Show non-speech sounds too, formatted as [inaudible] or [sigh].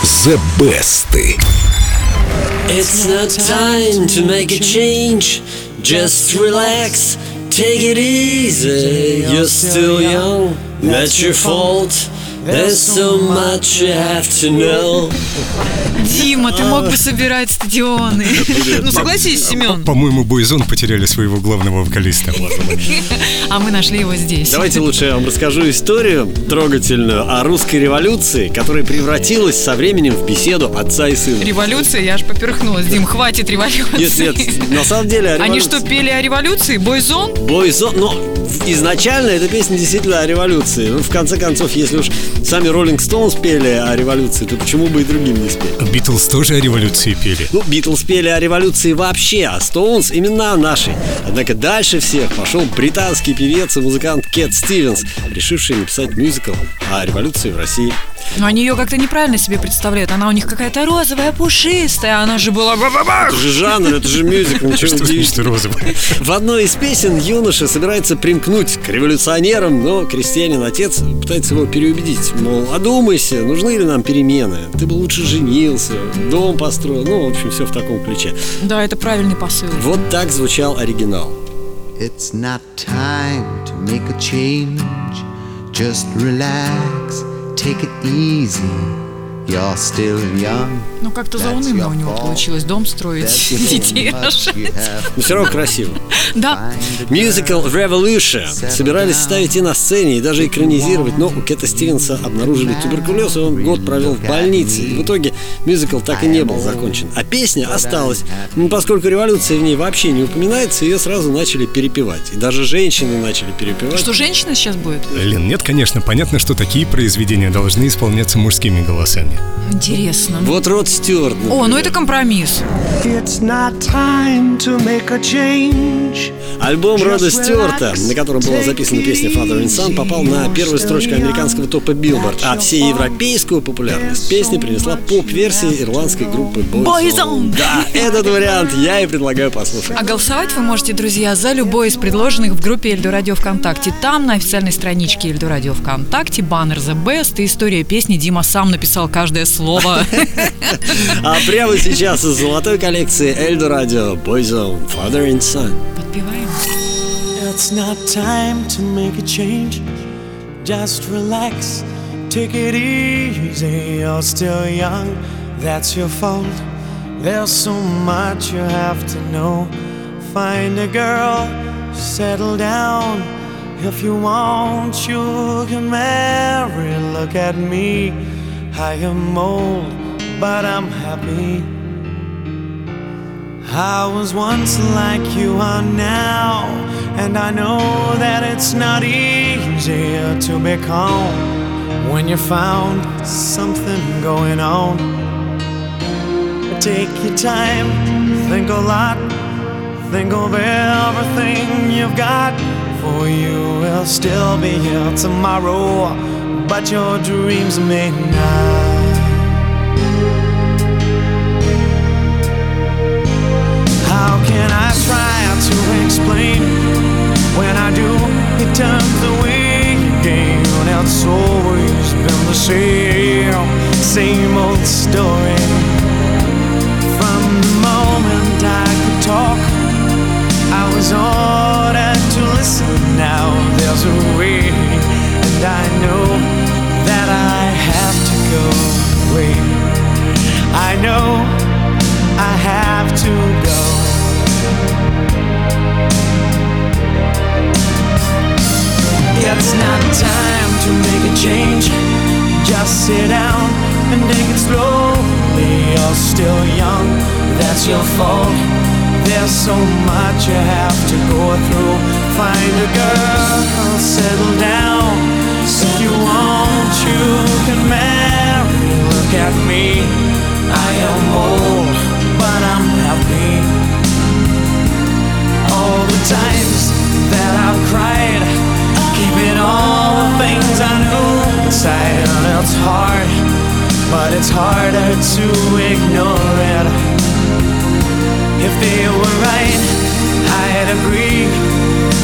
The Best. It's not time to make a change. Just relax, take it easy. You're still young, that's your fault. There's so much you have to know. Дима, ты мог бы собирать стадионы. Ну согласись, Семен. По-моему, Бойзон потеряли своего главного вокалиста. А мы нашли его здесь. Давайте лучше я вам расскажу историю трогательную о русской революции, которая превратилась со временем в беседу отца и сына. Революция, я аж поперхнулась. Дим, хватит революции. Нет, нет, на самом деле Они что, пели о революции? Бойзон? Бойзон, но изначально эта песня действительно о революции. Ну, в конце концов, если уж сами Роллинг Стоунс пели о революции, то почему бы и другим не спеть? Битлз тоже о революции пели. Ну, Битлз пели о революции вообще, а Стоунс именно о нашей. Однако дальше всех пошел британский певец и музыкант Кет Стивенс, решивший написать мюзикл о революции в России. Но они ее как-то неправильно себе представляют. Она у них какая-то розовая, пушистая. Она же была... Это же жанр, это же мюзикл, ничего Что значит удивительного. розовый? В одной из песен юноша собирается примкнуть к революционерам, но крестьянин-отец пытается его переубедить. Мол, одумайся, нужны ли нам перемены? Ты бы лучше женился, дом построил. Ну, в общем, все в таком ключе. Да, это правильный посыл. Вот так звучал оригинал. It's not time to make a change. Just relax, take it easy. You're still young. Ну, как-то заунывно у него получилось дом строить, [laughs] детей рожать. Но все равно красиво. Да, Мюзикл Revolution собирались ставить и на сцене, и даже экранизировать, но у Кета Стивенса обнаружили туберкулез, и он год провел в больнице. И в итоге мюзикл так и не был закончен. А песня осталась. Ну, поскольку революция в ней вообще не упоминается, ее сразу начали перепевать. И даже женщины начали перепевать. что женщина сейчас будет? Лен, нет, конечно, понятно, что такие произведения должны исполняться мужскими голосами. Интересно. Вот Род Стюарт. О, ну например. это компромисс. It's not time to make a change. Альбом Рода Стюарта, на котором была записана песня Father and Son, попал на первую строчку американского топа Billboard, а всеевропейскую популярность песни принесла поп-версия ирландской группы Boyzone. Boyzone. Да, этот вариант я и предлагаю послушать. А голосовать вы можете, друзья, за любой из предложенных в группе Эльду Радио ВКонтакте. Там, на официальной страничке Эльду Радио ВКонтакте, баннер The Best и история песни. Дима сам написал каждое слово. [laughs] А прямо сейчас из золотой коллекции Эльдо Радио Boyzone Father and Son. Подпеваем. It's not time to make a change. Just relax, take it easy. You're still young, that's your fault. There's so much you have to know. Find a girl, settle down. If you want, you can marry. Look at me, I am old, but I'm happy. I was once like you are now, and I know that it's not easy to be calm when you found something going on. Take your time, think a lot, think of everything you've got. For you will still be here tomorrow, but your dreams may not. How can I try to explain when I do? It turns away again. It's always been the same, same old story. From the moment I could talk, I was ordered It's not the time to make a change. Just sit down and take it slowly. You're still young, that's your fault. There's so much you have to go through. Find a girl, settle down. If you want, you can marry. Look at me, I am old, hard, but it's harder to ignore it. If they were right, I'd agree.